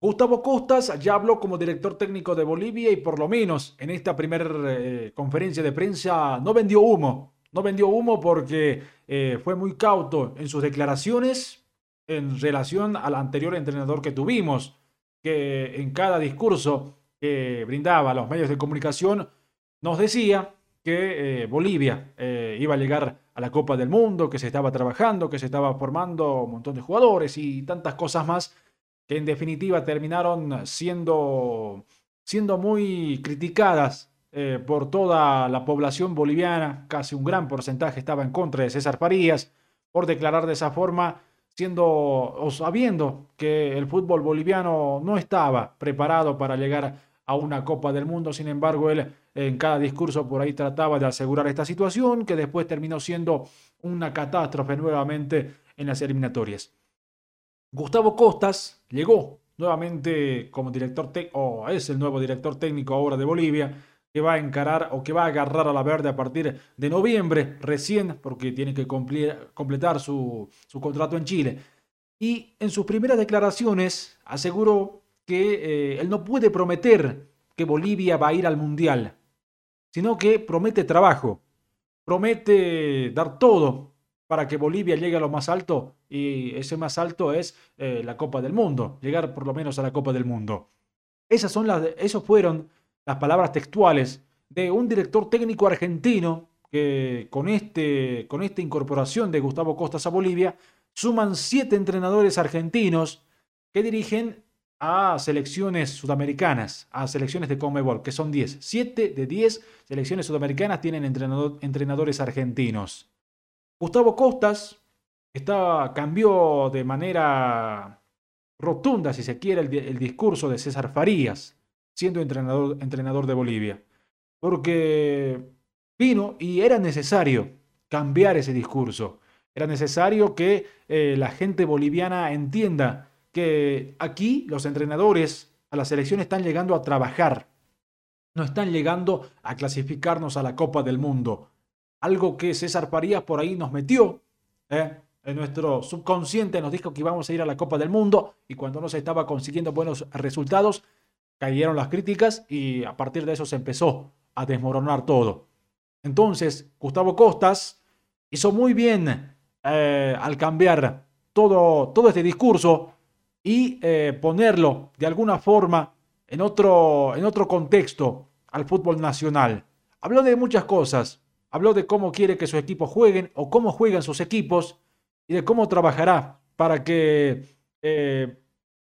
Gustavo Costas ya habló como director técnico de Bolivia y por lo menos en esta primera eh, conferencia de prensa no vendió humo. No vendió humo porque eh, fue muy cauto en sus declaraciones en relación al anterior entrenador que tuvimos, que en cada discurso que brindaba a los medios de comunicación nos decía que eh, Bolivia iba a llegar a la Copa del Mundo, que se estaba trabajando, que se estaba formando un montón de jugadores y tantas cosas más que en definitiva terminaron siendo, siendo muy criticadas eh, por toda la población boliviana, casi un gran porcentaje estaba en contra de César Farías, por declarar de esa forma, siendo o sabiendo que el fútbol boliviano no estaba preparado para llegar a una Copa del Mundo, sin embargo, él en cada discurso por ahí trataba de asegurar esta situación, que después terminó siendo una catástrofe nuevamente en las eliminatorias. Gustavo Costas llegó nuevamente como director técnico, o es el nuevo director técnico ahora de Bolivia, que va a encarar o que va a agarrar a la verde a partir de noviembre, recién, porque tiene que completar su, contrato en Chile. Y en sus primeras declaraciones aseguró que eh, él no puede prometer que Bolivia va a ir al Mundial, sino que promete trabajo, promete dar todo para que Bolivia llegue a lo más alto y ese más alto es eh, la Copa del Mundo, llegar por lo menos a la Copa del Mundo. Esas son las, esos fueron las palabras textuales de un director técnico argentino que con, este, con esta incorporación de Gustavo Costas a Bolivia suman siete entrenadores argentinos que dirigen a selecciones sudamericanas, a selecciones de Conmebol, que son 10. Siete de 10 selecciones sudamericanas tienen entrenadores argentinos. Gustavo Costas está, cambió de manera rotunda, si se quiere, el, discurso de César Farías, siendo entrenador, de Bolivia. Porque vino y era necesario cambiar ese discurso. Era necesario que eh, la gente boliviana entienda que aquí los entrenadores a la selección están llegando a trabajar, no están llegando a clasificarnos a la Copa del Mundo algo que César Parías por ahí nos metió. ¿eh? En nuestro subconsciente nos dijo que íbamos a ir a la Copa del Mundo y cuando no se estaba consiguiendo buenos resultados, cayeron las críticas y a partir de eso se empezó a desmoronar todo. Entonces, Gustavo Costas hizo muy bien eh, al cambiar todo, todo este discurso y eh, ponerlo de alguna forma en otro, en otro contexto al fútbol nacional. Habló de muchas cosas, Habló de cómo quiere que sus equipos jueguen o cómo juegan sus equipos y de cómo trabajará para que eh,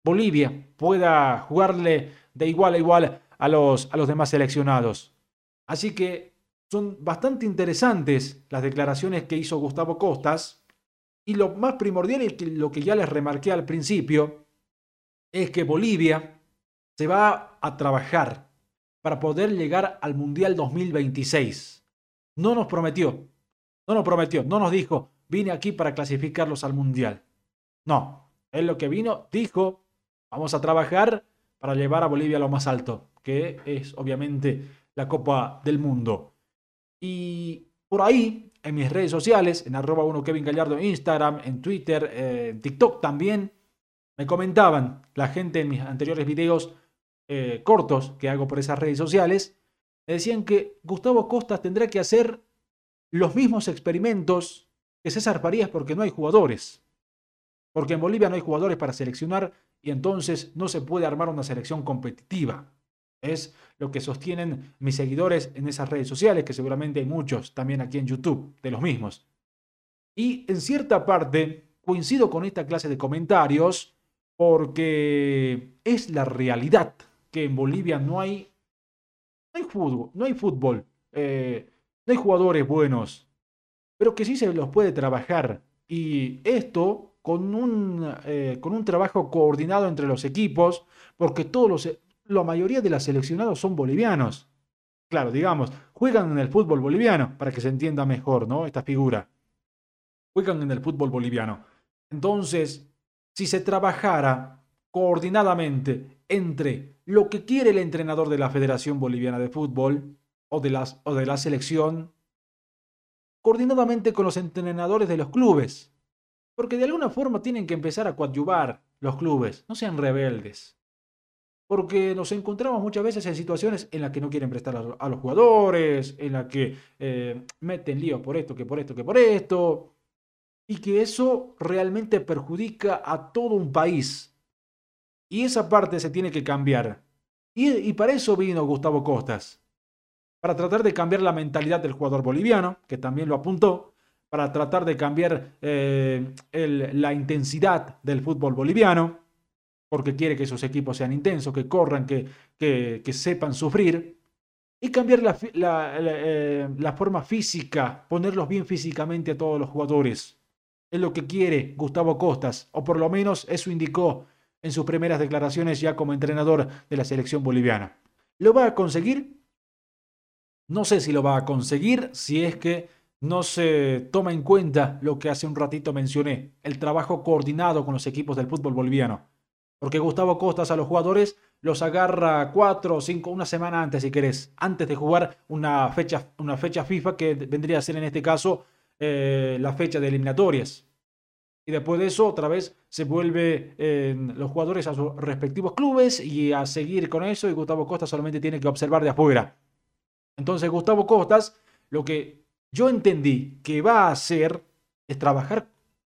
Bolivia pueda jugarle de igual a igual a los, a los demás seleccionados. Así que son bastante interesantes las declaraciones que hizo Gustavo Costas y lo más primordial y lo que ya les remarqué al principio es que Bolivia se va a trabajar para poder llegar al Mundial 2026 no nos prometió, no nos prometió, no nos dijo, vine aquí para clasificarlos al Mundial. No, él lo que vino, dijo, vamos a trabajar para llevar a Bolivia a lo más alto, que es obviamente la Copa del Mundo. Y por ahí, en mis redes sociales, en arroba 1 Kevin Gallardo en Instagram, en Twitter, eh, en TikTok también, me comentaban la gente en mis anteriores videos eh, cortos que hago por esas redes sociales, decían que Gustavo Costas tendrá que hacer los mismos experimentos que César Farías porque no hay jugadores. Porque en Bolivia no hay jugadores para seleccionar y entonces no se puede armar una selección competitiva. Es lo que sostienen mis seguidores en esas redes sociales, que seguramente hay muchos también aquí en YouTube, de los mismos. Y en cierta parte coincido con esta clase de comentarios porque es la realidad que en Bolivia no hay hay fútbol, no hay, fútbol eh, no hay jugadores buenos, pero que sí se los puede trabajar. Y esto con un, eh, con un trabajo coordinado entre los equipos, porque todos los, la mayoría de los seleccionados son bolivianos. Claro, digamos, juegan en el fútbol boliviano, para que se entienda mejor, ¿no? Esta figura. Juegan en el fútbol boliviano. Entonces, si se trabajara coordinadamente entre lo que quiere el entrenador de la Federación Boliviana de Fútbol o de, las, o de la selección, coordinadamente con los entrenadores de los clubes. Porque de alguna forma tienen que empezar a coadyuvar los clubes, no sean rebeldes. porque nos encontramos muchas veces en situaciones en las que no quieren prestar a, los jugadores, en las que eh, meten líos por esto, que por esto, que por esto, y que eso realmente perjudica a todo un país. Y esa parte se tiene que cambiar. Y, para eso vino Gustavo Costas, para tratar de cambiar la mentalidad del jugador boliviano, que también lo apuntó, para tratar de cambiar eh, la intensidad del fútbol boliviano porque quiere que sus equipos sean intensos, que corran, que, que, sepan sufrir, y cambiar la, eh, la, forma física, ponerlos bien físicamente a todos los jugadores. Es lo que quiere Gustavo Costas, o por lo menos eso indicó en sus primeras declaraciones ya como entrenador de la selección boliviana. ¿Lo va a conseguir? No sé si lo va a conseguir si es que no se toma en cuenta lo que hace un ratito mencioné, el trabajo coordinado con los equipos del fútbol boliviano. Porque Gustavo Costas a los jugadores los agarra cuatro o cinco, una semana antes si querés, antes de jugar una fecha, una fecha FIFA que vendría a ser en este caso eh, la fecha de eliminatorias. Y después de eso, otra vez se vuelve los jugadores a sus respectivos clubes y a seguir con eso. Y Gustavo Costas solamente tiene que observar de afuera. Entonces, Gustavo Costas, lo que yo entendí que va a hacer es trabajar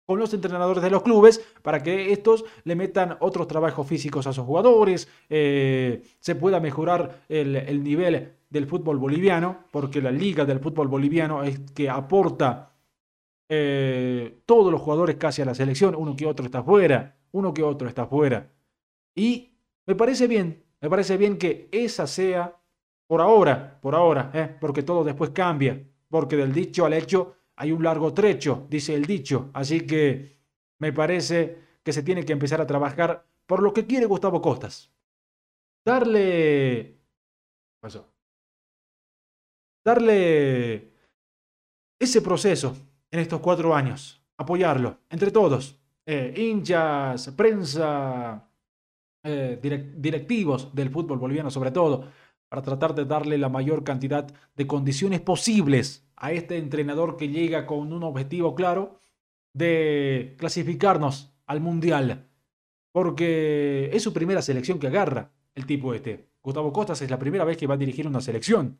con los entrenadores de los clubes para que estos le metan otros trabajos físicos a sus jugadores, eh, se pueda mejorar el, nivel del fútbol boliviano, porque la liga del fútbol boliviano es que aporta eh, todos los jugadores casi a la selección, uno que otro está fuera, uno que otro está fuera. Y me parece bien, me parece bien que esa sea, por ahora, por ahora, eh, porque todo después cambia, porque del dicho al hecho hay un largo trecho, dice el dicho, así que me parece que se tiene que empezar a trabajar por lo que quiere Gustavo Costas. Darle... Darle ese proceso en estos cuatro años, apoyarlo entre todos, eh, hinchas, prensa, eh, directivos del fútbol boliviano sobre todo, para tratar de darle la mayor cantidad de condiciones posibles a este entrenador que llega con un objetivo claro de clasificarnos al Mundial. Porque es su primera selección que agarra el tipo este. Gustavo Costas es la primera vez que va a dirigir una selección.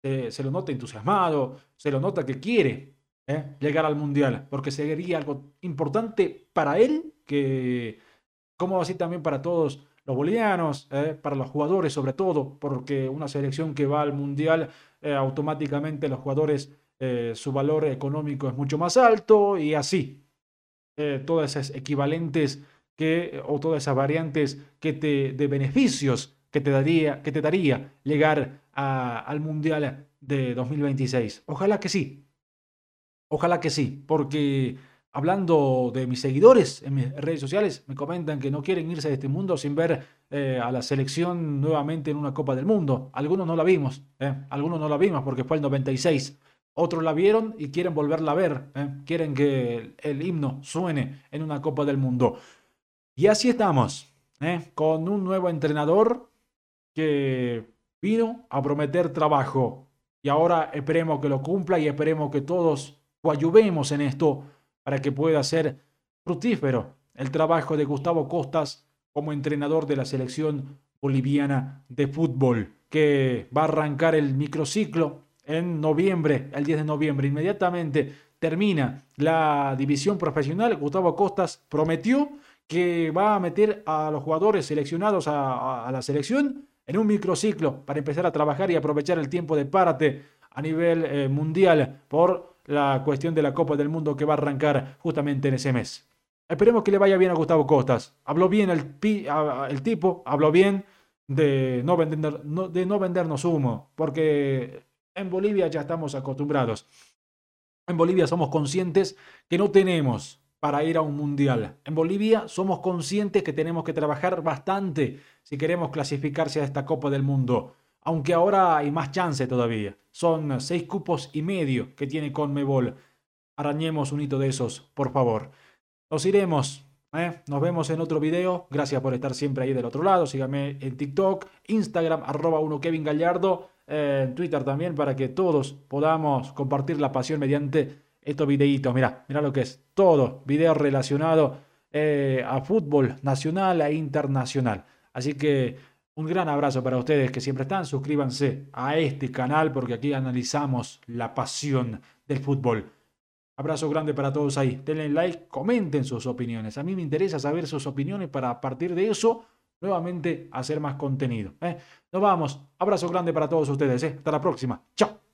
se lo nota entusiasmado, se lo nota que quiere ¿eh? llegar al Mundial, porque sería algo importante para él, que como así también para todos los bolivianos, ¿eh? para los jugadores sobre todo, porque una selección que va al Mundial eh, automáticamente los jugadores, su valor económico es mucho más alto y así. Todas esas equivalentes que, o todas esas variantes que te, de beneficios que te daría, que te daría llegar al Mundial de 2026. Ojalá que sí. Ojalá que sí, porque hablando de mis seguidores en mis redes sociales, me comentan que no quieren irse de este mundo sin ver eh, a la selección nuevamente en una Copa del Mundo. Algunos no la vimos, eh, algunos no la vimos porque fue el 96. Otros la vieron y quieren volverla a ver, eh, quieren que el, himno suene en una Copa del Mundo. Y así estamos, con un nuevo entrenador que vino a prometer trabajo. Y ahora esperemos que lo cumpla y esperemos que todos coayuvemos en esto para que pueda ser fructífero el trabajo de Gustavo Costas como entrenador de la selección boliviana de fútbol, que va a arrancar el microciclo en noviembre, el 10 de noviembre. Inmediatamente termina la división profesional. Gustavo Costas prometió que va a meter a los jugadores seleccionados a, la selección en un microciclo para empezar a trabajar y aprovechar el tiempo de párate a nivel eh, mundial por la cuestión de la Copa del Mundo que va a arrancar justamente en ese mes. Esperemos que le vaya bien a Gustavo Costas. Habló bien el, el tipo, habló bien de no, vender, de no vendernos humo, porque en Bolivia ya estamos acostumbrados. En Bolivia somos conscientes que no tenemos para ir a un mundial. En Bolivia somos conscientes que tenemos que trabajar bastante si queremos clasificarse a esta Copa del Mundo. Aunque ahora hay más chance todavía. Son seis cupos y medio que tiene Conmebol. Arañemos un hito de esos, por favor. Nos iremos. ¿eh? Nos vemos en otro video. Gracias por estar siempre ahí del otro lado. Síganme en TikTok, Instagram, arroba uno Kevin Gallardo, eh, en Twitter también para que todos podamos compartir la pasión mediante estos videitos. Mira, mira lo que es. Todo video relacionado eh, a fútbol nacional e internacional. Así que Un gran abrazo para ustedes que siempre están. Suscríbanse a este canal porque aquí analizamos la pasión del fútbol. Abrazo grande para todos ahí. Denle like, comenten sus opiniones. A mí me interesa saber sus opiniones para a partir de eso nuevamente hacer más contenido. ¿eh? Nos vamos. Abrazo grande para todos ustedes. ¿eh? Hasta la próxima. Chao.